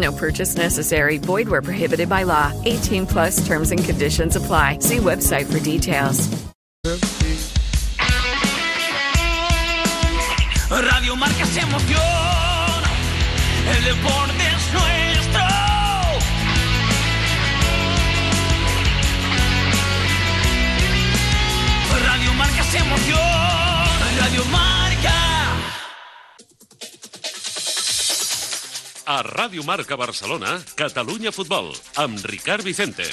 No purchase necessary. Void where prohibited by law. 18 plus terms and conditions apply. See website for details. Radio Marca se emoción. El deporte es nuestro. Radio Marca se emoción. A Ràdio Marca Barcelona, Catalunya Futbol, amb Ricard Vicente.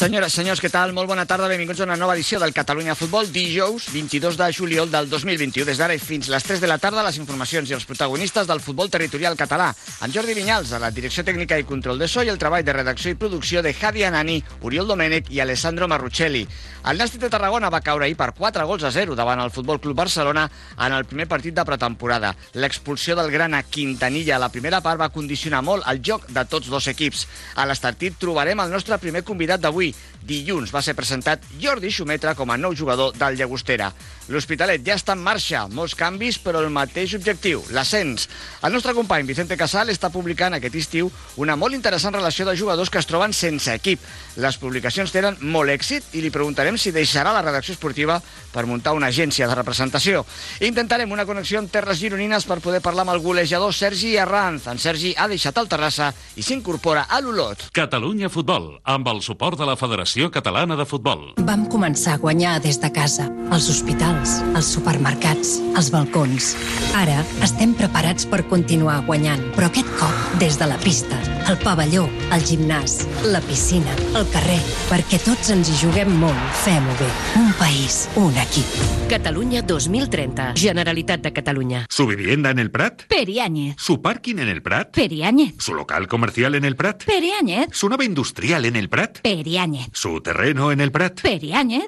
Senyores, senyors, què tal? Molt bona tarda, benvinguts a una nova edició del Catalunya Futbol, dijous 22 de juliol del 2021. Des d'ara i fins les 3 de la tarda, les informacions i els protagonistes del futbol territorial català. En Jordi Vinyals, a la direcció tècnica i control de so, i el treball de redacció i producció de Javi Anani, Oriol Domènech i Alessandro Marruccelli. El Nàstic de Tarragona va caure ahir per 4 gols a 0 davant el Futbol Club Barcelona en el primer partit de pretemporada. L'expulsió del Grana Quintanilla a la primera part va condicionar molt el joc de tots dos equips. A l'estartit trobarem el nostre primer convidat d'avui. Dilluns va ser presentat Jordi Xumetra com a nou jugador del Llagostera. L'Hospitalet ja està en marxa, molts canvis, però el mateix objectiu, l'ascens. El nostre company Vicente Casal està publicant aquest estiu una molt interessant relació de jugadors que es troben sense equip. Les publicacions tenen molt èxit i li preguntarem si deixarà la redacció esportiva per muntar una agència de representació. Intentarem una connexió amb terres gironines per poder parlar amb el golejador Sergi Arranz. En Sergi ha deixat el Terrassa i s'incorpora a l'Olot. Catalunya Futbol, amb el suport de la Federació Catalana de Futbol. Vam començar a guanyar des de casa, als hospitals, als supermercats, als balcons. Ara estem preparats per continuar guanyant, però aquest cop des de la pista, el pavelló, el gimnàs, la piscina, el carrer, perquè tots ens hi juguem molt. Fem-ho bé. Un país, un equip. Catalunya 2030. Generalitat de Catalunya. ¿Su vivienda en el Prat? Periáñez. ¿Su parking en el Prat? Periáñez. ¿Su local comercial en el Prat? Periáñez. ¿Su nave industrial en el Prat? Periáñez. ¿Su terreno en el Prat? Periáñez.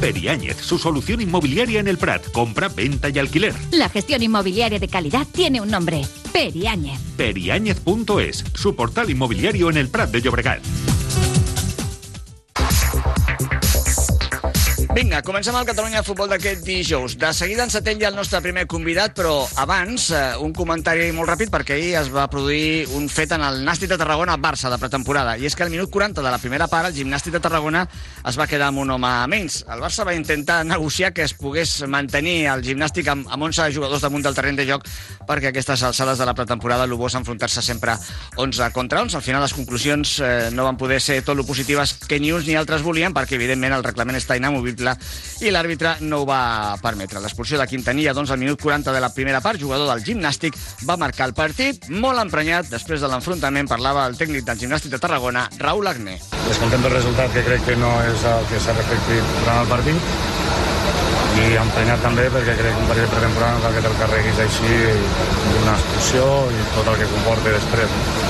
Periáñez, su solución inmobiliaria en el Prat. Compra, venta y alquiler. La gestión inmobiliaria de calidad tiene un nombre. Periáñez. Periáñez.es, su portal inmobiliario en el Prat de Llobregat. Vinga, comencem el Catalunya Futbol d'aquest dijous. De seguida ens atén ja el nostre primer convidat, però abans eh, un comentari molt ràpid perquè ahir es va produir un fet en el Nàstic de Tarragona-Barça de pretemporada. I és que al minut 40 de la primera part el gimnàstic de Tarragona es va quedar amb un home menys. El Barça va intentar negociar que es pogués mantenir el gimnàstic amb, amb 11 jugadors damunt del terreny de joc perquè aquestes alçades de la pretemporada bo és enfrontar-se sempre 11 contra 11. Al final les conclusions eh, no van poder ser tot lo positives que ni uns ni altres volien perquè evidentment el reglament està inamovible i l'àrbitre no ho va permetre. L'expulsió de Quintanilla, doncs, al minut 40 de la primera part, jugador del gimnàstic, va marcar el partit molt emprenyat. Després de l'enfrontament parlava el tècnic del gimnàstic de Tarragona, Raúl Agné. Descontento del resultat, que crec que no és el que s'ha reflectit durant el partit, i emprenyat també perquè crec que un partit de pretemporada no cal que te'l carreguis així d'una expulsió i tot el que comporta després.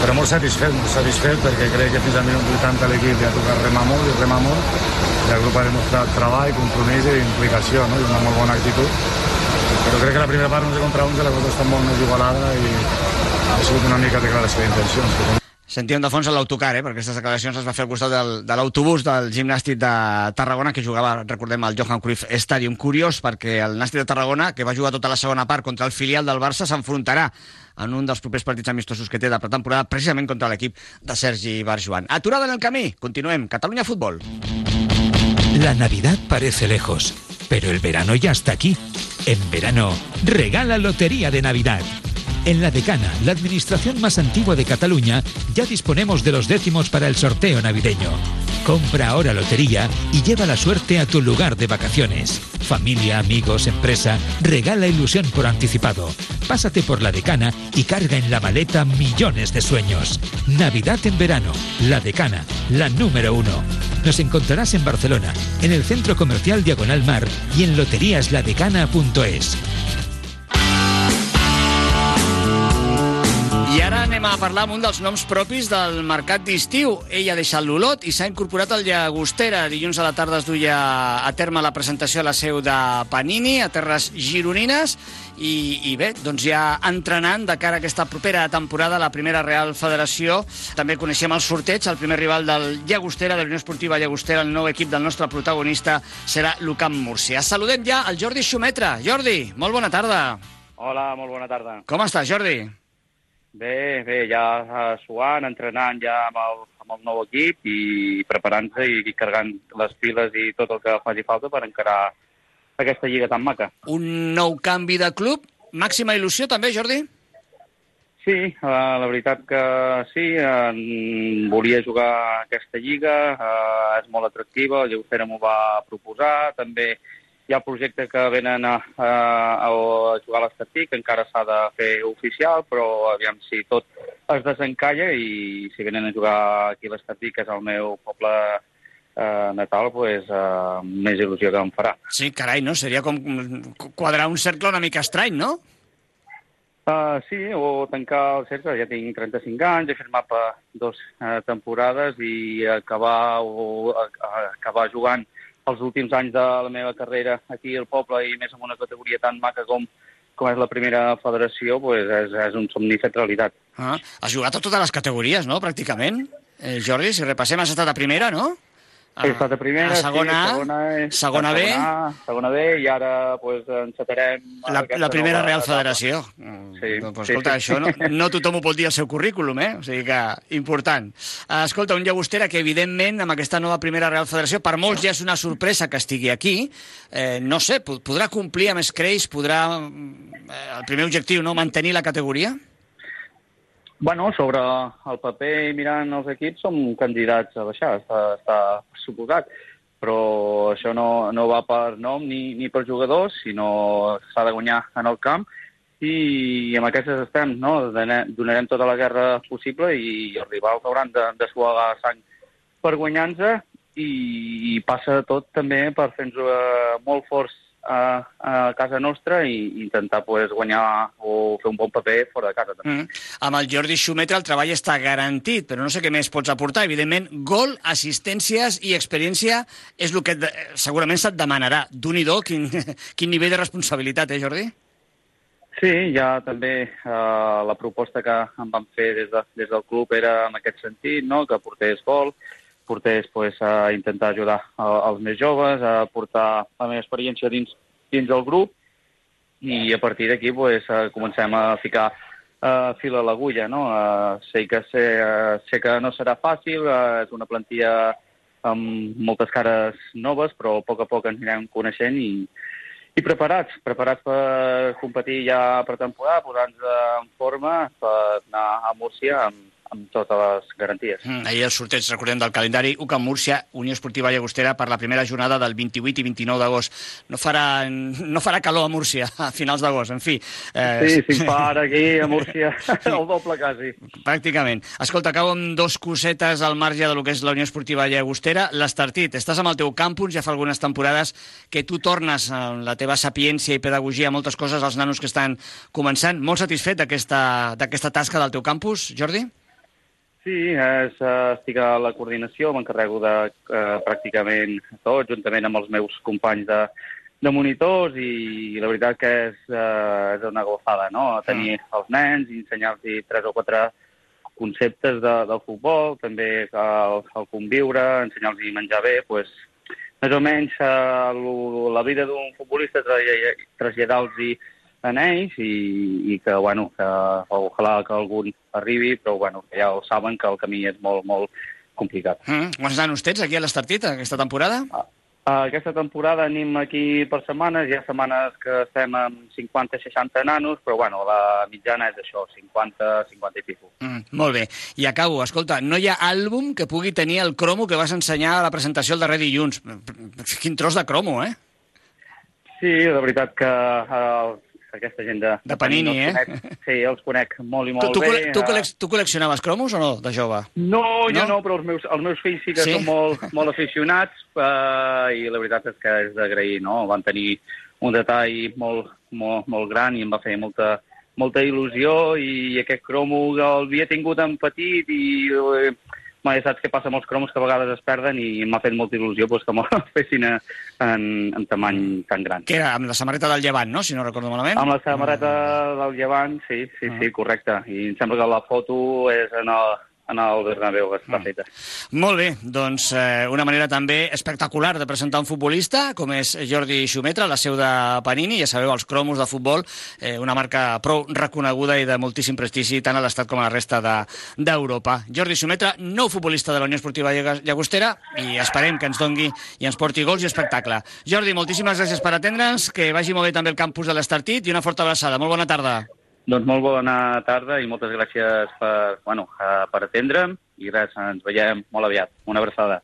Però molt satisfet, molt satisfet perquè crec que fins al minut 80 l'equip ja ha tocat remar molt i remar molt i el grup ha demostrat treball, compromís i implicació no? i una molt bona actitud. Però crec que la primera part 11 contra 11 la cosa està molt més igualada i ha sigut una mica declaració d'intencions. Que Sentíem de fons l'autocar, eh? perquè aquestes declaracions es va fer al costat del, de l'autobús del gimnàstic de Tarragona, que jugava, recordem, al Johan Cruyff Stadium. Curiós, perquè el Nàstic de Tarragona, que va jugar tota la segona part contra el filial del Barça, s'enfrontarà en un dels propers partits amistosos que té de pretemporada, precisament contra l'equip de Sergi Barjuan. Aturada en el camí, continuem. Catalunya Futbol. La Navidad parece lejos, pero el verano ya está aquí. En verano, regala Lotería de Navidad. En la Decana, la administración más antigua de Cataluña, ya disponemos de los décimos para el sorteo navideño. Compra ahora lotería y lleva la suerte a tu lugar de vacaciones. Familia, amigos, empresa, regala ilusión por anticipado. Pásate por la decana y carga en la maleta millones de sueños. Navidad en verano, la decana, la número uno. Nos encontrarás en Barcelona, en el centro comercial Diagonal Mar y en loteríasladecana.es. anem a parlar amb un dels noms propis del mercat d'estiu. Ell ha deixat l'Olot i s'ha incorporat al Llagostera. Dilluns a la tarda es duia a terme la presentació a la seu de Panini, a Terres Gironines, i, i bé, doncs ja entrenant de cara a aquesta propera temporada la primera Real Federació. També coneixem el sorteig, el primer rival del Llagostera, de l'Unió Esportiva Llagostera, el nou equip del nostre protagonista serà l'UCAM Múrcia. Saludem ja el Jordi Xumetra. Jordi, molt bona tarda. Hola, molt bona tarda. Com estàs, Jordi? Bé, bé, ja suant, entrenant ja amb el, amb el nou equip i preparant-se i, i carregant les piles i tot el que faci falta per encarar aquesta lliga tan maca. Un nou canvi de club. Màxima il·lusió també, Jordi? Sí, eh, la veritat que sí, eh, volia jugar aquesta lliga, eh, és molt atractiva, el Lleugera m'ho va proposar, també hi ha projectes que venen a, a, a jugar a l'Estatí, que encara s'ha de fer oficial, però aviam si tot es desencalla i si venen a jugar aquí a l'Estatí, que és el meu poble eh, natal, pues, eh, més il·lusió que em farà. Sí, carai, no? Seria com quadrar un cercle una mica estrany, no? Uh, sí, o tancar el cercle. Ja tinc 35 anys, he firmat per dues uh, temporades i acabar, o, uh, acabar jugant els últims anys de la meva carrera aquí al poble i més en una categoria tan maca com, com és la primera federació, pues és, és un somni fet realitat. Ah, has jugat a totes les categories, no?, pràcticament. Eh, Jordi, si repassem, has estat a primera, no? He estat a primera, a segona, sí, segona, segona B. Segona, segona B, i ara pues, encetarem... La, la primera Real. Federació. Sí, Pues, sí, escolta, sí. això no, no tothom ho pot dir al seu currículum, eh? O sigui que, important. Eh, Escolta, un llagostera que, evidentment, amb aquesta nova primera Real Federació, per molts ja és una sorpresa que estigui aquí. Eh, no sé, po- podrà complir amb escreix, podrà... Eh, el primer objectiu, no?, mantenir la categoria? Bueno, sobre el paper i mirant els equips som candidats a baixar, està, està suposat. Però això no, no va per nom ni, ni per jugadors, sinó s'ha de guanyar en el camp i amb aquestes estem, no? Donarem tota la guerra possible i els rivals hauran de, de suar sang per guanyar-nos i, i passa tot també per fer-nos molt forts a, a casa nostra i intentar pues, guanyar o fer un bon paper fora de casa. També. Mm. Amb el Jordi Xumetra el treball està garantit, però no sé què més pots aportar. Evidentment, gol, assistències i experiència és el que de, segurament se't demanarà. d'un i do, quin, quin nivell de responsabilitat, eh, Jordi? Sí, ja també eh, la proposta que em van fer des, de, des del club era en aquest sentit, no? que portés gol, portés pues, a intentar ajudar a, als més joves, a portar la meva experiència dins, dins del grup i a partir d'aquí pues, eh, comencem a ficar uh, fil a l'agulla. No? Uh, sé, que sé, uh, sé que no serà fàcil, uh, és una plantilla amb moltes cares noves, però a poc a poc ens anirem coneixent i, i preparats, preparats per competir ja per temporada, posar-nos en forma per anar a Múrcia amb, amb totes les garanties. Mm. Ahir el sorteig, recordem, del calendari UCAM Múrcia, Unió Esportiva Llagostera, per la primera jornada del 28 i 29 d'agost. No, farà, no farà calor a Múrcia a finals d'agost, en fi. Eh... Sí, si fa ara aquí a Múrcia, el doble quasi. Pràcticament. Escolta, acabo amb dos cosetes al marge del que és la Unió Esportiva Llagostera. L'Estartit, estàs amb el teu campus, ja fa algunes temporades que tu tornes amb la teva sapiència i pedagogia a moltes coses als nanos que estan començant. Molt satisfet d'aquesta tasca del teu campus, Jordi? Sí, és, uh, estic a la coordinació, m'encarrego de uh, pràcticament tot, juntament amb els meus companys de, de monitors i la veritat que és, uh, és una gofada, no? Tenir els nens i ensenyar-los tres o quatre conceptes de, del futbol, també el, el conviure, ensenyar-los a menjar bé, pues, més o menys uh, la vida d'un futbolista traslladar-los en ells i, i que, bueno, que ojalà que algun arribi, però bueno, que ja ho saben que el camí és molt, molt complicat. Mm. Quants nanos tens aquí a l'Estartit aquesta temporada? Uh, aquesta temporada anem aquí per setmanes, hi ha setmanes que estem amb 50-60 nanos, però bueno, la mitjana és això, 50-50 i pico. Mm, molt bé. I acabo, escolta, no hi ha àlbum que pugui tenir el cromo que vas ensenyar a la presentació el darrer dilluns. Quin tros de cromo, eh? Sí, la veritat que uh, aquesta gent de, De Panini, els eh? Conec, sí, els conec molt i Tu, molt tu, bé. col·le- tu, eh, col·lec- tu col·leccionaves cromos o no, de jove? No, jo No? no, però els meus, els meus fills sí que Sí? són molt, molt aficionats uh, i la veritat és que és d'agrair, no? Van tenir un detall molt, molt, molt gran i em va fer molta, molta il·lusió i aquest cromo el havia tingut en petit i eh, mai saps què passa amb els cromos que a vegades es perden i m'ha fet molta il·lusió pues, que me'l fessin en, en tamany tan gran. Que era amb la samarreta del Llevant, no?, si no recordo malament. Amb la samarreta del llevant, sí, sí, sí, correcte. I em sembla que la foto és en el, en el Bernabéu està feta. Molt bé, doncs eh, una manera també espectacular de presentar un futbolista, com és Jordi Xumetra, la seu de Panini, ja sabeu, els cromos de futbol, eh, una marca prou reconeguda i de moltíssim prestigi tant a l'Estat com a la resta de- d'Europa. Jordi Xumetra, nou futbolista de la Unió Esportiva Llagostera, i esperem que ens dongui i ens porti gols i espectacle. Jordi, moltíssimes gràcies per atendre'ns, que vagi molt bé també el campus de l'Estartit i una forta abraçada. Molt bona tarda. Doncs molt bona tarda i moltes gràcies per, bueno, per atendre'm i res, ens veiem molt aviat. Una abraçada.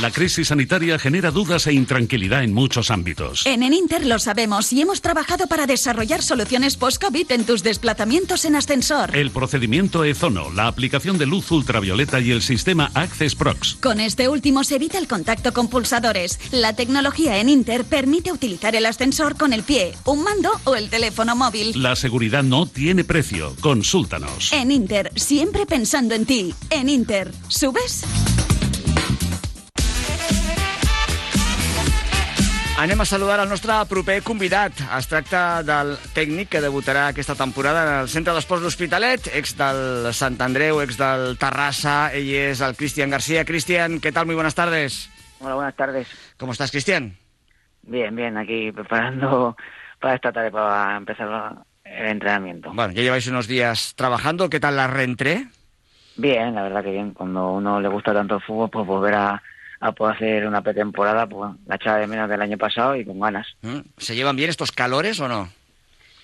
La crisis sanitaria genera dudas e intranquilidad en muchos ámbitos. En Eninter lo sabemos y hemos trabajado para desarrollar soluciones post-COVID en tus desplazamientos en ascensor. El procedimiento Ezono, la aplicación de luz ultravioleta y el sistema Access Prox. Con este último se evita el contacto con pulsadores. La tecnología en Inter permite utilizar el ascensor con el pie, un mando o el teléfono móvil. La seguridad no tiene precio. Consúltanos. En Inter, siempre pensando en ti. En Inter, ¿subes? Anem a saludar el nostre proper convidat. Es tracta del tècnic que debutarà aquesta temporada en el Centre d'Esports L'Hospitalet, ex del Sant Andreu, ex del Terrassa. Ell és el Cristian García. Cristian, ¿qué tal? Muy buenas tardes. Hola, buenas tardes. ¿Cómo estás, Cristian? Bien, bien, aquí preparando para esta tarde para empezar el entrenamiento. Bueno, ya lleváis unos días trabajando. ¿Qué tal la reentré? Bien, la verdad que bien. Cuando uno le gusta tanto el fútbol, pues volver a, a poder hacer una pretemporada, pues la echaba de menos del año pasado y con ganas. ¿Mm? ¿Se llevan bien estos calores o no?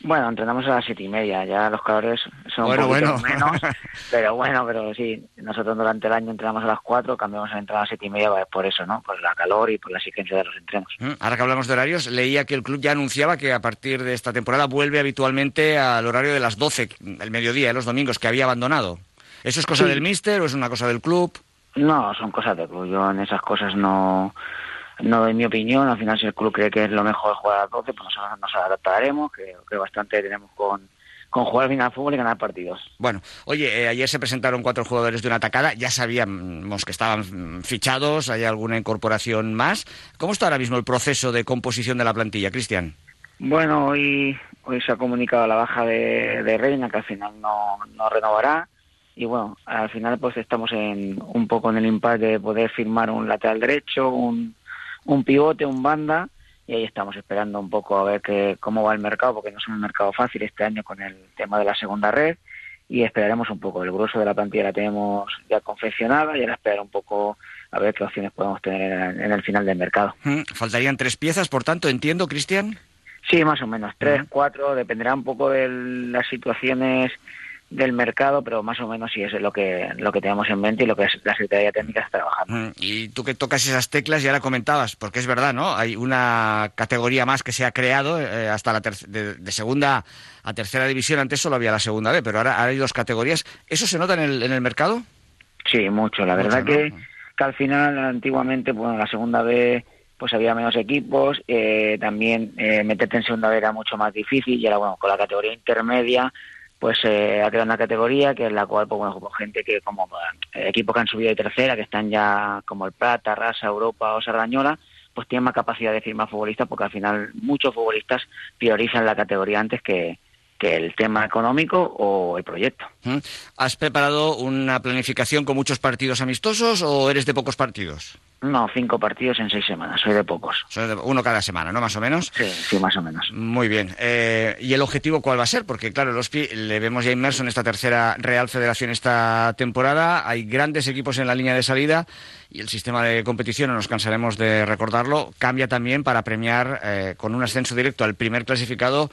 Bueno, entrenamos a las siete y media, ya los calores son Bueno, un poquito bueno. menos, pero bueno, pero sí, nosotros durante el año entrenamos a las cuatro, cambiamos a entrar a las siete y media pues, por eso, ¿no? Por la calor y por la exigencia de los entrenos. ¿Mm? Ahora que hablamos de horarios, leía que el club ya anunciaba que a partir de esta temporada vuelve habitualmente al horario de las 12, el mediodía, los domingos, que había abandonado. ¿Eso es cosa Sí. del míster o es una cosa del club? No, son cosas de club. Yo en esas cosas no, no doy mi opinión. Al final, si el club cree que es lo mejor jugar a las 12, pues nosotros nos adaptaremos, que, que bastante tenemos con, con jugar bien al fútbol y ganar partidos. Bueno, oye, eh, ayer se presentaron cuatro jugadores de una atacada, ya sabíamos que estaban fichados, hay alguna incorporación más. ¿Cómo está ahora mismo el proceso de composición de la plantilla, Cristian? Bueno, hoy, hoy se ha comunicado la baja de, de Reina, que al final no, no renovará. Y bueno, al final pues estamos en un poco en el impasse de poder firmar un lateral derecho, un, un pivote, un banda. Y ahí estamos esperando un poco a ver que, cómo va el mercado, porque no es un mercado fácil este año con el tema de la segunda red. Y esperaremos un poco. El grueso de la plantilla la tenemos ya confeccionada y ahora esperar un poco a ver qué opciones podemos tener en, el final del mercado. Mm, Faltarían tres piezas, por tanto, entiendo, Cristian. Sí, más o menos, tres, cuatro, dependerá un poco de las situaciones del mercado, pero más o menos sí es lo que lo que tenemos en mente y lo que es la Secretaría Técnica está trabajando. Mm, Y tú que tocas esas teclas ya la comentabas, porque es verdad, ¿no? Hay una categoría más que se ha creado eh, hasta la ter- de, de segunda a tercera división. Antes solo había la segunda B, pero ahora, ahora hay dos categorías. ¿Eso se nota en el, en el mercado? Sí, mucho. La Mucho, verdad ¿no? que, que al final, antiguamente, bueno, la segunda B pues había menos equipos, eh, también eh, meterte en segunda B era mucho más difícil y ahora, bueno, con la categoría intermedia, pues eh, ha creado una categoría que es la cual, pues bueno, gente que, como eh, equipos que han subido de tercera, que están ya como el Plata, Rasa, Europa o Sardañola, pues tienen más capacidad de firmar futbolistas porque al final muchos futbolistas priorizan la categoría antes que, que el tema económico o el proyecto. ¿Has preparado una planificación con muchos partidos amistosos o eres de pocos partidos? No, cinco partidos en seis semanas, soy de pocos. Soy de- uno cada semana, ¿no? Más o menos. Sí, sí, más o menos. Muy bien. Eh, ¿Y el objetivo cuál va a ser? Porque, claro, el Hospi le vemos ya inmerso en esta tercera Real Federación esta temporada. Hay grandes equipos en la línea de salida y el sistema de competición, no nos cansaremos de recordarlo, cambia también para premiar eh, con un ascenso directo al primer clasificado.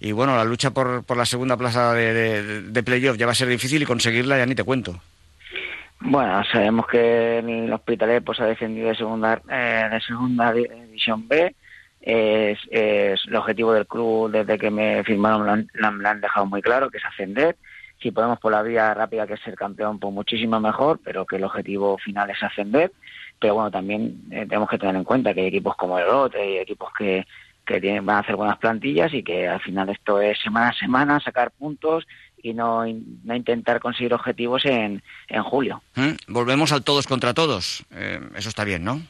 Y bueno, la lucha por, por la segunda plaza de, de, de playoff ya va a ser difícil y conseguirla ya ni te cuento. Bueno, sabemos que el Hospitalet pues, ha defendido de segunda, eh, de segunda di- división B. Es, el objetivo del club desde que me firmaron, lo han, lo han dejado muy claro, que es ascender. Si podemos por la vía rápida que es ser campeón, pues muchísimo mejor, pero que el objetivo final es ascender. Pero bueno, también eh, tenemos que tener en cuenta que hay equipos como el Lotte, hay equipos que, que tienen, van a hacer buenas plantillas y que al final esto es semana a semana, sacar puntos y no, no intentar conseguir objetivos en, en julio. ¿Mm? Volvemos al todos contra todos. Eh, eso está bien, ¿no?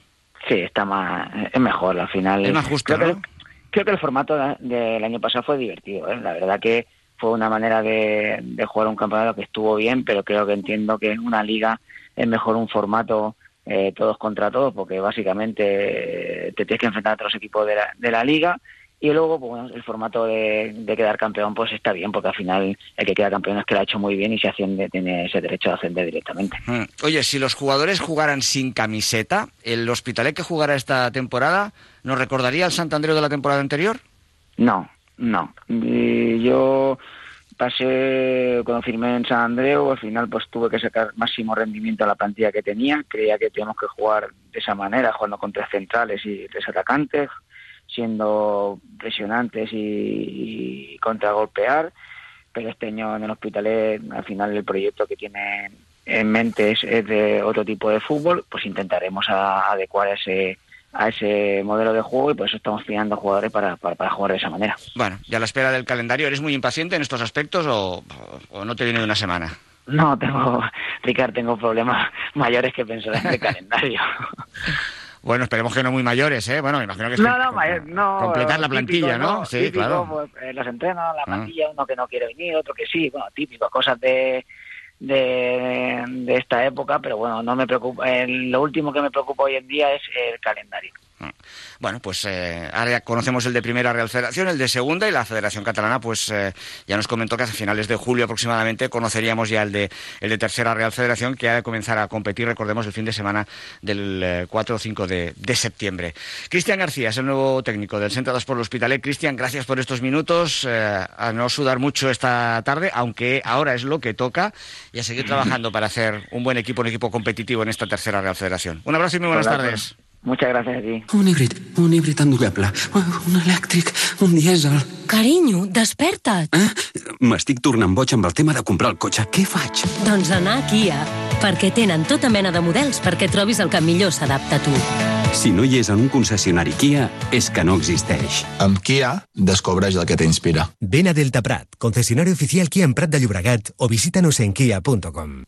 Sí, está más, es mejor al final. Es más justo, creo, ¿no? que, creo que el formato de- del año pasado fue divertido. ¿eh? La verdad que fue una manera de, de jugar un campeonato que estuvo bien, pero creo que entiendo que en una liga es mejor un formato eh, todos contra todos, porque básicamente eh, te tienes que enfrentar a otros equipos de la, de la liga. Y luego, pues, bueno, el formato de, de quedar campeón, pues está bien, porque al final el que queda campeón es que lo ha hecho muy bien y se asciende, tiene ese derecho a ascender directamente. Mm. Oye, si los jugadores jugaran sin camiseta, ¿el Hospitalet que jugará esta temporada nos recordaría al Santander de la temporada anterior? No, no. Y yo pasé, cuando firmé en San Andreu, al final pues tuve que sacar máximo rendimiento a la plantilla que tenía. Creía que teníamos que jugar de esa manera, jugando con tres centrales y tres atacantes, siendo presionantes y, y contragolpear. Pero este año en el Hospitalet, al final el proyecto que tiene en mente es, es de otro tipo de fútbol, pues intentaremos a- adecuar ese a ese modelo de juego y por eso estamos fiando jugadores para, para, para jugar de esa manera. Bueno, ya a la espera del calendario, ¿eres muy impaciente en estos aspectos o, o no te viene de una semana? No, tengo, Ricardo, tengo problemas mayores que pensar en el calendario. Bueno, esperemos que no muy mayores, ¿eh? Bueno, me imagino que es No, no, mayor, no. completar la típico, plantilla, ¿no? Sí, Típico, claro. pues, en los entrenos, la Ah. plantilla, uno que no quiere venir, otro que sí, bueno, típico, cosas de, de, de esta época, pero bueno, no me preocupa. eh, lo último que me preocupa hoy en día es el calendario. Bueno, pues eh, ahora ya conocemos el de Primera Real Federación, el de Segunda y la Federación Catalana, pues eh, ya nos comentó que a finales de julio aproximadamente conoceríamos ya el de, el de Tercera Real Federación, que ha de comenzar a competir, recordemos, el fin de semana del eh, 4 o 5 de, de septiembre. Cristian García es el nuevo técnico del Centro de por el Hospitalet. Cristian, gracias por estos minutos, eh, a no sudar mucho esta tarde, aunque ahora es lo que toca, y a seguir trabajando para hacer un buen equipo, un equipo competitivo en esta Tercera Real Federación. Un abrazo y muy buenas tardes. Muchas gracias a ti. Un híbrid, un híbrid endollable, un elèctric, un dièsel... Carinyo, desperta't. M'estic tornant boig amb el tema de comprar el cotxe. Què faig? Doncs anar a Kia, perquè tenen tota mena de models perquè trobis el que millor s'adapta a tu. Si no hi és en un concessionari Kia, és que no existeix. Amb Kia, descobreix el que t'inspira. Ven a Delta Prat, concesionario oficial Kia en Prat de Llobregat o visítanos en kia.com.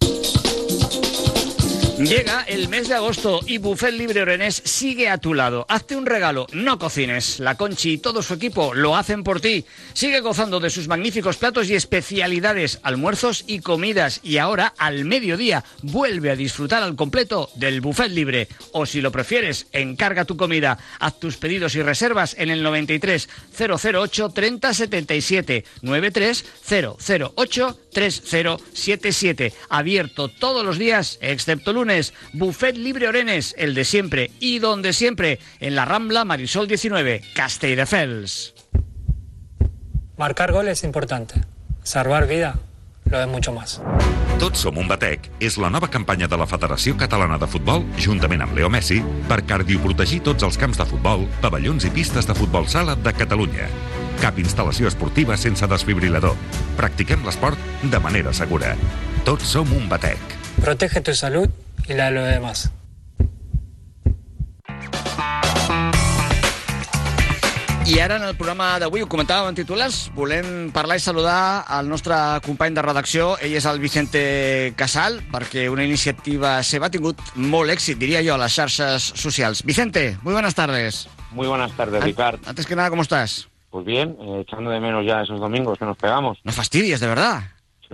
Llega el mes de agosto y Buffet Libre Orenés sigue a tu lado. Hazte un regalo, no cocines. La Conchi y todo su equipo lo hacen por ti. Sigue gozando de sus magníficos platos y especialidades, almuerzos y comidas. Y ahora, al mediodía, vuelve a disfrutar al completo del Buffet Libre. O si lo prefieres, encarga tu comida. Haz tus pedidos y reservas en el 93 008 30 77 93 008 3077. Abierto todos los días, excepto lunes. Buffet Libre Orenes, el de siempre y donde siempre, en la Rambla Marisol 19, Castelldefels. Marcar gol es importante. Salvar vida lo es mucho más. Tots som un batec és la nova campanya de la Federació Catalana de Futbol, juntament amb Leo Messi, per cardioprotegir tots els camps de futbol, pavellons i pistes de futbol sala de Catalunya. Cap instal·lació esportiva sense desfibrilador. Practiquem l'esport de manera segura. Tots som un batec. Protege tu salud y la de los demás. I ara en el programa d'avui, ho comentàvem en titulars, volem parlar i saludar al nostre company de redacció. Ell és el Vicente Casal, perquè una iniciativa seva ha tingut molt èxit, diria jo, a les xarxes socials. Vicente, muy buenas tardes. Muy buenas tardes, Ricard. Antes que nada, ¿cómo estás? Pues bien, eh, echando de menos ya esos domingos que nos pegamos. No fastidies, de verdad.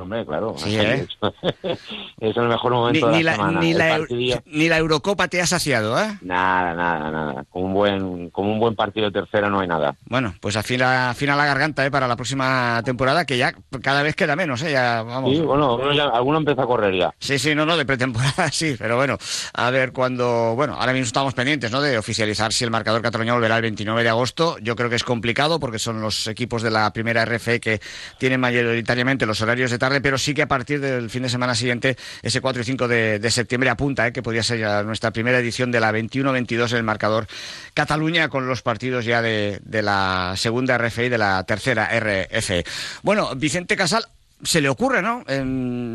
Hombre, claro. Sí, ¿eh? es el mejor momento Ni, de ni la, la, semana. ni, la, partidillo. ni la Eurocopa te ha saciado, ¿eh? Nada, nada, nada. Con un buen, con un buen partido de tercera no hay nada. Bueno, pues afina, afina la garganta ¿eh? para la próxima temporada, que ya cada vez queda menos, ¿eh? Ya, vamos. Sí, bueno, alguno, ya- alguno empieza a correr ya. Sí, sí, no, no, de pretemporada sí, pero bueno, a ver cuando, bueno, ahora mismo estamos pendientes, ¿no? De oficializar si el marcador cataluña volverá el 29 de agosto. Yo creo que es complicado porque son los equipos de la primera RFE que tienen mayoritariamente los horarios de tarde, pero sí que a partir del fin de semana siguiente, ese 4 y 5 de, septiembre apunta, ¿eh? Que podría ser ya nuestra primera edición de la 21-22 en el marcador Cataluña con los partidos ya de, la segunda RFE y de la tercera RFE. Bueno, Vicente Casal, se le ocurre, ¿no?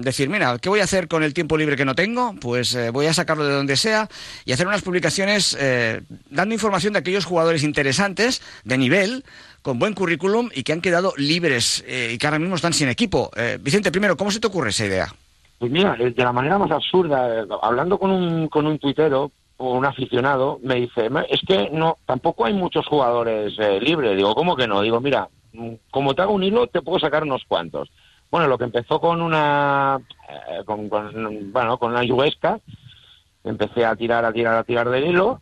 Decir, mira, ¿qué voy a hacer con el tiempo libre que no tengo? Pues eh, voy a sacarlo de donde sea y hacer unas publicaciones eh, dando información de aquellos jugadores interesantes, de nivel, con buen currículum y que han quedado libres eh, y que ahora mismo están sin equipo. Eh, Vicente, primero, ¿cómo se te ocurre esa idea? Pues mira, eh, de la manera más absurda, hablando con un, con un tuitero o un aficionado, me dice, "Ma, es que no, tampoco hay muchos jugadores libres. Digo, ¿cómo que no? Digo, mira, mm, como te hago un hilo, te puedo sacar unos cuantos. Bueno, lo que empezó con una, con, con, bueno, con una yuguesca, empecé a tirar, a tirar, a tirar del hilo,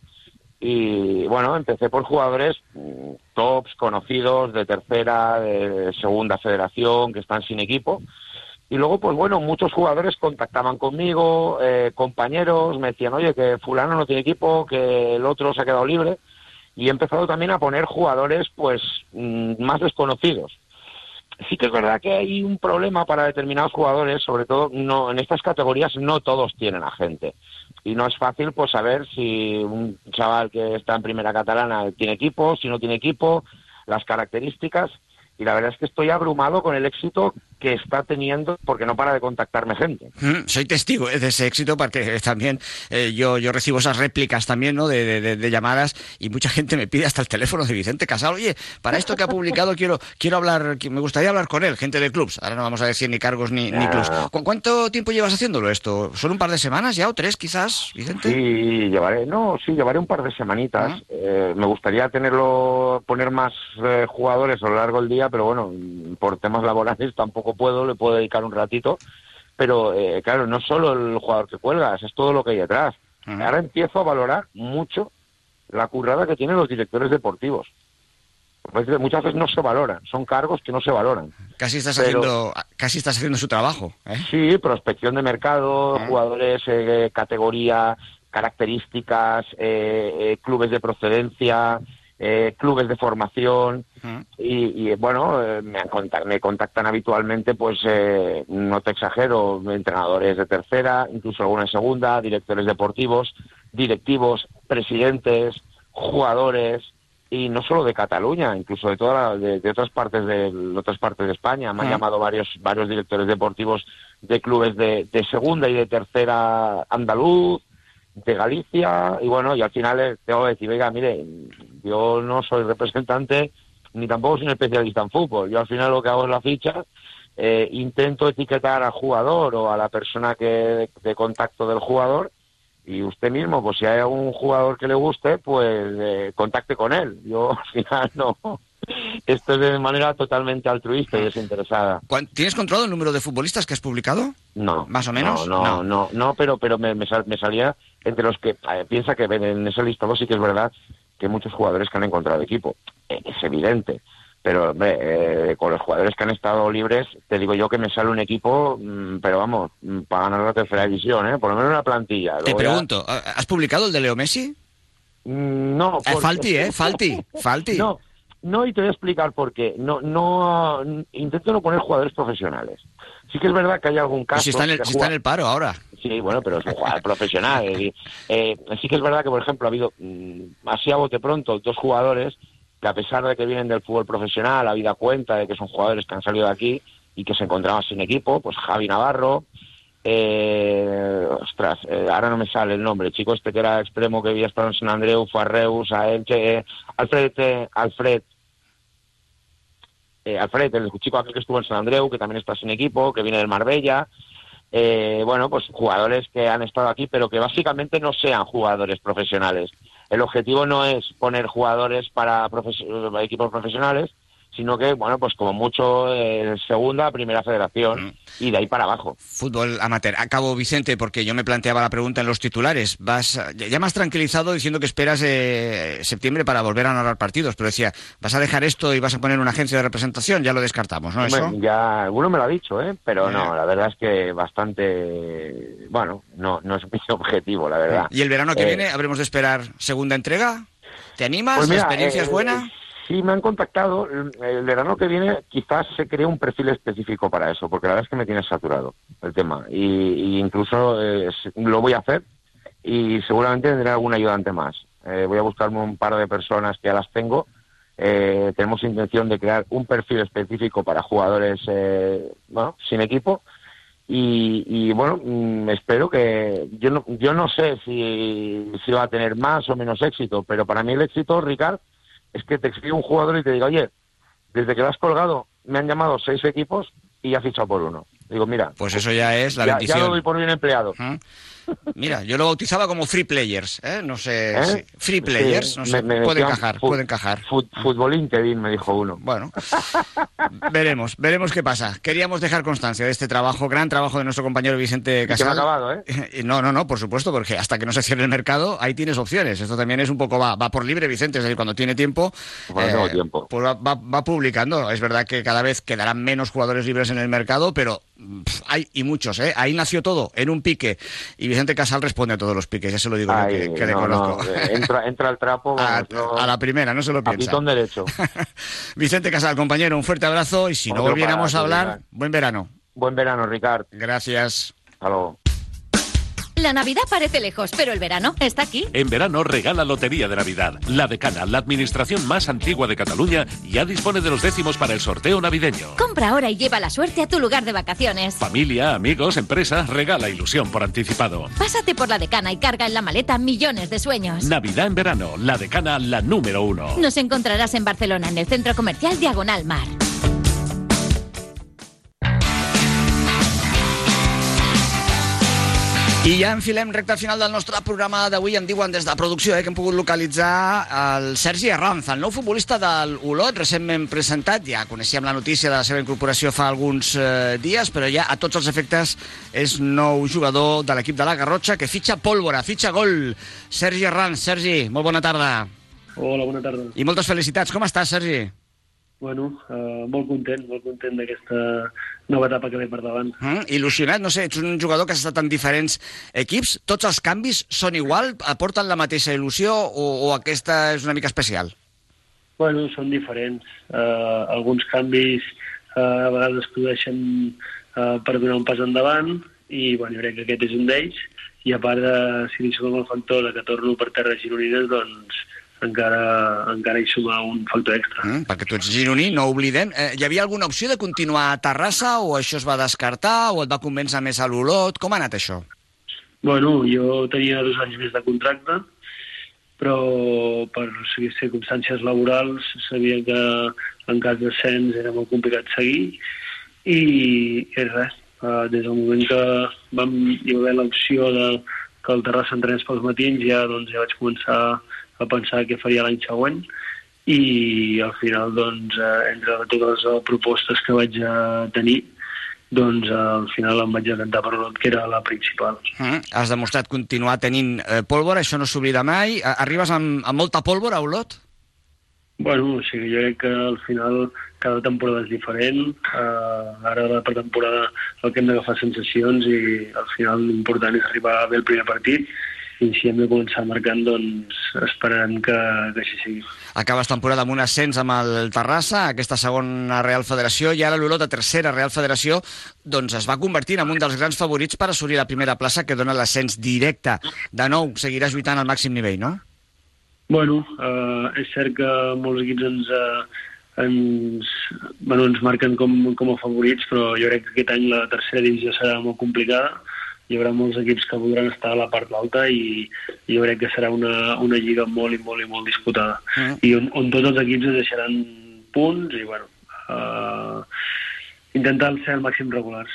y bueno, empecé por jugadores mm, tops, conocidos, de tercera, de segunda federación, que están sin equipo. Y luego, pues bueno, muchos jugadores contactaban conmigo, eh, compañeros, me decían, oye, que fulano no tiene equipo, que el otro se ha quedado libre. Y he empezado también a poner jugadores, pues, mm, más desconocidos. Sí que es verdad que hay un problema para determinados jugadores, sobre todo no en estas categorías no todos tienen agente. Y no es fácil pues saber si un chaval que está en primera catalana tiene equipo, si no tiene equipo, las características. Y la verdad es que estoy abrumado con el éxito que está teniendo porque no para de contactarme gente. Mm, Soy testigo eh, de ese éxito porque también eh, yo, yo recibo esas réplicas también ¿no? de, de- de- llamadas y mucha gente me pide hasta el teléfono de Vicente Casal. Oye, para esto que ha publicado quiero quiero hablar, me gustaría hablar con él, gente de clubs. Ahora no vamos a decir ni cargos ni, ni Ah. clubs. ¿Cu- ¿Cuánto tiempo llevas haciéndolo esto? ¿Son un par de semanas ya o tres quizás, Vicente? Sí, llevaré, no, sí, llevaré un par de semanitas. Eh, me gustaría tenerlo, poner más eh, jugadores a lo largo del día, pero bueno, por temas laborales tampoco puedo, le puedo dedicar un ratito. Pero eh, claro, no solo el jugador que cuelgas, es todo lo que hay detrás. Ahora empiezo a valorar mucho la currada que tienen los directores deportivos. A veces- Muchas veces no se valoran, son cargos que no se valoran. Casi estás Pero- haciendo casi estás haciendo su trabajo. ¿eh? Sí, prospección de mercado, jugadores, eh, categoría, características, eh, eh, clubes de procedencia, eh, clubes de formación. Y, y, bueno, eh, me, han contact- me contactan habitualmente, pues eh, no te exagero, entrenadores de tercera, incluso alguna de segunda, directores deportivos, directivos, presidentes, jugadores y no solo de Cataluña, incluso de toda la- de, de otras partes de, de otras partes de España. Me han llamado varios varios directores deportivos de clubes de, de segunda y de tercera andaluz, de Galicia y bueno, y al final eh, tengo que decir, oiga, mire, yo no soy representante ni tampoco soy un especialista en fútbol. Yo al final lo que hago es la ficha, eh, intento etiquetar al jugador o a la persona que de contacto del jugador y usted mismo, pues si hay algún jugador que le guste, pues eh, contacte con él. Yo al final no. Esto es de manera totalmente altruista y desinteresada. ¿Cuán- ¿Tienes controlado el número de futbolistas que has publicado? No. ¿Más o menos? No, no, no, no, pero, pero me, me sal- me salía entre los que eh, piensa que ven en ese listado sí que es verdad que muchos jugadores que han encontrado equipo. Eh, es evidente. Pero, hombre, eh, con los jugadores que han estado libres, te digo yo que me sale un equipo, mm, pero vamos, mm, para ganar la tercera división, ¿eh? Por lo menos una plantilla. Te ya- pregunto, ¿has publicado el de Leo Messi? Mm, No, Eh, porque- Falti, ¿eh? Falti, Falti. No, no, y te voy a explicar por qué. No, no, intento no poner jugadores profesionales. Sí que es verdad que hay algún caso... Pues si está en el, que si está en el paro ahora. Sí, bueno, pero es un jugador profesional. eh, sí que es verdad que, por ejemplo, ha habido, mm, así a bote pronto, dos jugadores que a pesar de que vienen del fútbol profesional, habida cuenta de que son jugadores que han salido de aquí y que se encontraban sin equipo, pues Javi Navarro, eh, ostras, eh, ahora no me sale el nombre, el chico este que era extremo que había estado en San Andreu, fue a Reus, a Elche, eh, Alfred, eh, Alfred, eh, Alfred, el chico aquel que estuvo en San Andreu, que también está sin equipo, que viene del Marbella, eh, bueno, pues jugadores que han estado aquí, pero que básicamente no sean jugadores profesionales. El objetivo no es poner jugadores para equipos profesionales, sino que, bueno, pues como mucho eh, segunda, primera federación Mm. y de ahí para abajo. Fútbol amateur. Acabo, Vicente, porque yo me planteaba la pregunta en los titulares. Vas ya has tranquilizado diciendo que esperas eh, septiembre para volver a narrar partidos, pero decía, ¿vas a dejar esto y vas a poner una agencia de representación? Ya lo descartamos, ¿no? Hombre, Eso. ya alguno me lo ha dicho, ¿eh? pero Eh. no, la verdad es que bastante, bueno, no, no es mi objetivo, la verdad. ¿Y el verano que Eh, viene habremos de esperar segunda entrega? ¿Te animas? Pues ¿La experiencia es eh, buena? Sí, me han contactado. El verano que viene quizás se cree un perfil específico para eso, porque la verdad es que me tiene saturado el tema. Y, incluso eh, lo voy a hacer y seguramente tendré algún ayudante más. Eh, voy a buscarme un par de personas que ya las tengo. Eh, tenemos intención de crear un perfil específico para jugadores eh, bueno, sin equipo. Y, y, bueno, mm, espero que yo no, yo no sé si, si va a tener más o menos éxito, pero para mí el éxito, Ricard, es que te escribe un jugador y te diga, oye, desde que lo has colgado me han llamado seis equipos y ya fichado por uno. Digo, mira, Pues eso ya es la ya, bendición. ya lo doy por bien empleado. Mira, yo lo bautizaba como free players, ¿eh? No sé, ¿Eh? free players, Sí, no sé, me- me puede encajar, puede encajar. Fut- Fútbol LinkedIn, me dijo uno. Bueno, veremos, veremos qué pasa. Queríamos dejar constancia de este trabajo, gran trabajo de nuestro compañero Vicente Y que no ha Casal. acabado, ¿eh? No, no, no, por supuesto, porque hasta que no se cierre el mercado, ahí tienes opciones. Esto también es un poco, va, va por libre, Vicente, es decir, cuando tiene tiempo, Cuando tengo tiempo. pues va, va- va publicando. Es verdad que cada vez quedarán menos jugadores libres en el mercado, pero pff, hay y muchos, ¿eh? Ahí nació todo, en un pique. Y Vicente Casal responde a todos los piques, ya se lo digo yo que, le no, conozco. no, eh, entra, entra el trapo. A, no- a la primera, no se lo a piensa. pitón derecho. Vicente Casal, compañero, un fuerte abrazo y si no volviéramos a para hablar, buen verano. Buen verano, Ricard. Gracias. Hasta luego. La Navidad parece lejos, pero el verano está aquí. En verano regala Lotería de Navidad. La Decana, la administración más antigua de Cataluña, ya dispone de los décimos para el sorteo navideño. Compra ahora y lleva la suerte a tu lugar de vacaciones. Familia, amigos, empresa, regala ilusión por anticipado. Pásate por la decana y carga en la maleta millones de sueños. Navidad en verano, la Decana, la número uno. Nos encontrarás en Barcelona, en el centro comercial Diagonal Mar. I ja enfilem recta final del nostre programa d'avui. Em diuen des de producció eh, que hem pogut localitzar el Sergi Arranza, el nou futbolista del Olot, recentment presentat. Ja coneixíem la notícia de la seva incorporació fa alguns eh, dies, però ja a tots els efectes és nou jugador de l'equip de la Garrotxa que fitxa pólvora, fitxa gol. Sergi Arranz, Sergi, molt bona tarda. Hola, bona tarda. I moltes felicitats. Com estàs, Sergi? Bueno, eh, molt content, molt content d'aquesta nova etapa que ve per davant. Mm, il·lusionat, no sé, ets un jugador que has estat en diferents equips. Tots els canvis són igual? Aporten la mateixa il·lusió o, o aquesta és una mica especial? Bueno, són diferents. Uh, alguns canvis uh, a vegades es produeixen uh, per donar un pas endavant i bueno, crec que aquest és un d'ells i a part de, si li sumem el factor de que torno per terres gironines, doncs encara, encara hi suma un factor extra. Mm, perquè tu ets gironí, no oblidem. Eh, hi havia alguna opció de continuar a Terrassa o això es va descartar o et va convèncer més a l'Olot? Com ha anat això? Bueno, jo tenia dos anys més de contracte, però per circumstàncies laborals sabia que en cas d'ascens era molt complicat seguir i, i res, uh, des del moment que vam, hi va haver l'opció de que el Terrassa entrenés pels matins ja, doncs, ja vaig començar a pensar què faria l'any següent i al final doncs, eh, entre totes les propostes que vaig eh, tenir doncs eh, al final em vaig decantar per l'Olot, que era la principal. Mm, has demostrat continuar tenint eh, pólvora, això no s'oblida mai. Arribes amb, amb molta pólvora a Olot? Bueno, o sigui, jo crec que al final cada temporada és diferent. Uh, ara la pretemporada el que hem d'agafar sensacions i al final l'important és arribar bé el primer partit i si hem de començar marcant, doncs esperem que, que així sigui. Acabes temporada amb un ascens amb el Terrassa, aquesta segona Real Federació, i ara l'Olot a tercera Real Federació, doncs es va convertir en un dels grans favorits per assolir la primera plaça que dona l'ascens directe. De nou, seguiràs lluitant al màxim nivell, no? Bueno, uh, és cert que molts equips ens, uh, ens, bueno, ens marquen com, com a favorits, però jo crec que aquest any la tercera divisió serà molt complicada. Hi haurà molts equips que voldran estar a la part alta i, i jo crec que serà una, una lliga molt i molt i molt disputada. Mm. I on, on tots els equips es deixaran punts i, bueno, uh, intentar ser el màxim regulars.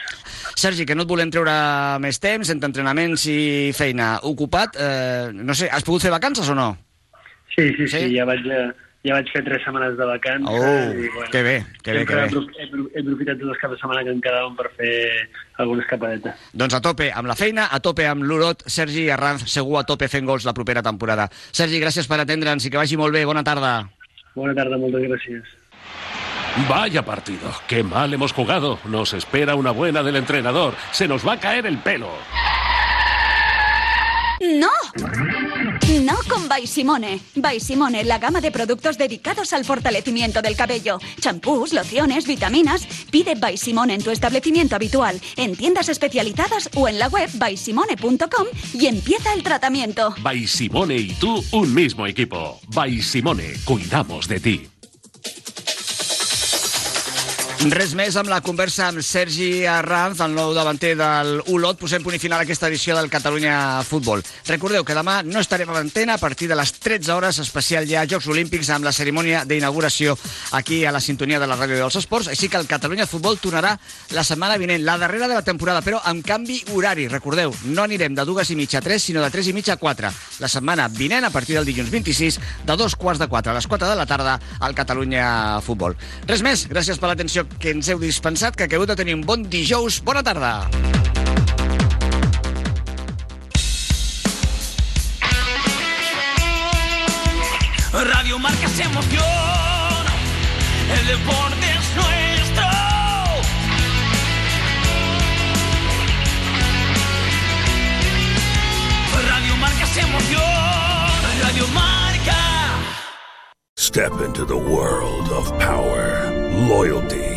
Sergi, que no et volem treure més temps entre entrenaments i feina. Ocupat, eh, no sé, has pogut fer vacances o no? Sí, sí, sí, sí ja vaig, ja vaig fer tres setmanes de vacances. Oh, i, bueno, que bé, que bé, que bé. He, apro- he, apro- he aprofitat tots els caps de setmana que em quedaven per fer alguna escapadeta. Doncs a tope amb la feina, a tope amb l'Olot, Sergi Arranz, segur a tope fent gols la propera temporada. Sergi, gràcies per atendre'ns i que vagi molt bé. Bona tarda. Bona tarda, moltes gràcies. Vaya partido, qué mal hemos jugado. Nos espera una buena del entrenador. Se nos va a caer el pelo. ¡No! No con By Simone. By Simone, la gama de productos dedicados al fortalecimiento del cabello. Champús, lociones, vitaminas. Pide By Simone en tu establecimiento habitual, en tiendas especializadas o en la web bysimone.com y empieza el tratamiento. By Simone y tú, un mismo equipo. By Simone, cuidamos de ti. Res més amb la conversa amb Sergi Arranz, el nou davanter del Olot. Posem punt i final a aquesta edició del Catalunya Futbol. Recordeu que demà no estarem a l'antena a partir de les 13 hores, especial ja Jocs Olímpics amb la cerimònia d'inauguració aquí a la sintonia de la ràdio dels esports. Així que el Catalunya Futbol tornarà la setmana vinent, la darrera de la temporada, però amb canvi horari. Recordeu, no anirem de dues i mitja a tres, sinó de tres i mitja a quatre. La setmana vinent, a partir del dilluns 26, de dos quarts de quatre a les quatre de la tarda, al Catalunya Futbol. Res més, gràcies per l'atenció que ens heu dispensat, que acabeu de tenir un bon dijous. Bona tarda. Radio Marca se emoción, el deporte es nuestro. Radio Marca se emoción, Radio Marca. Step into the world of power, loyalty,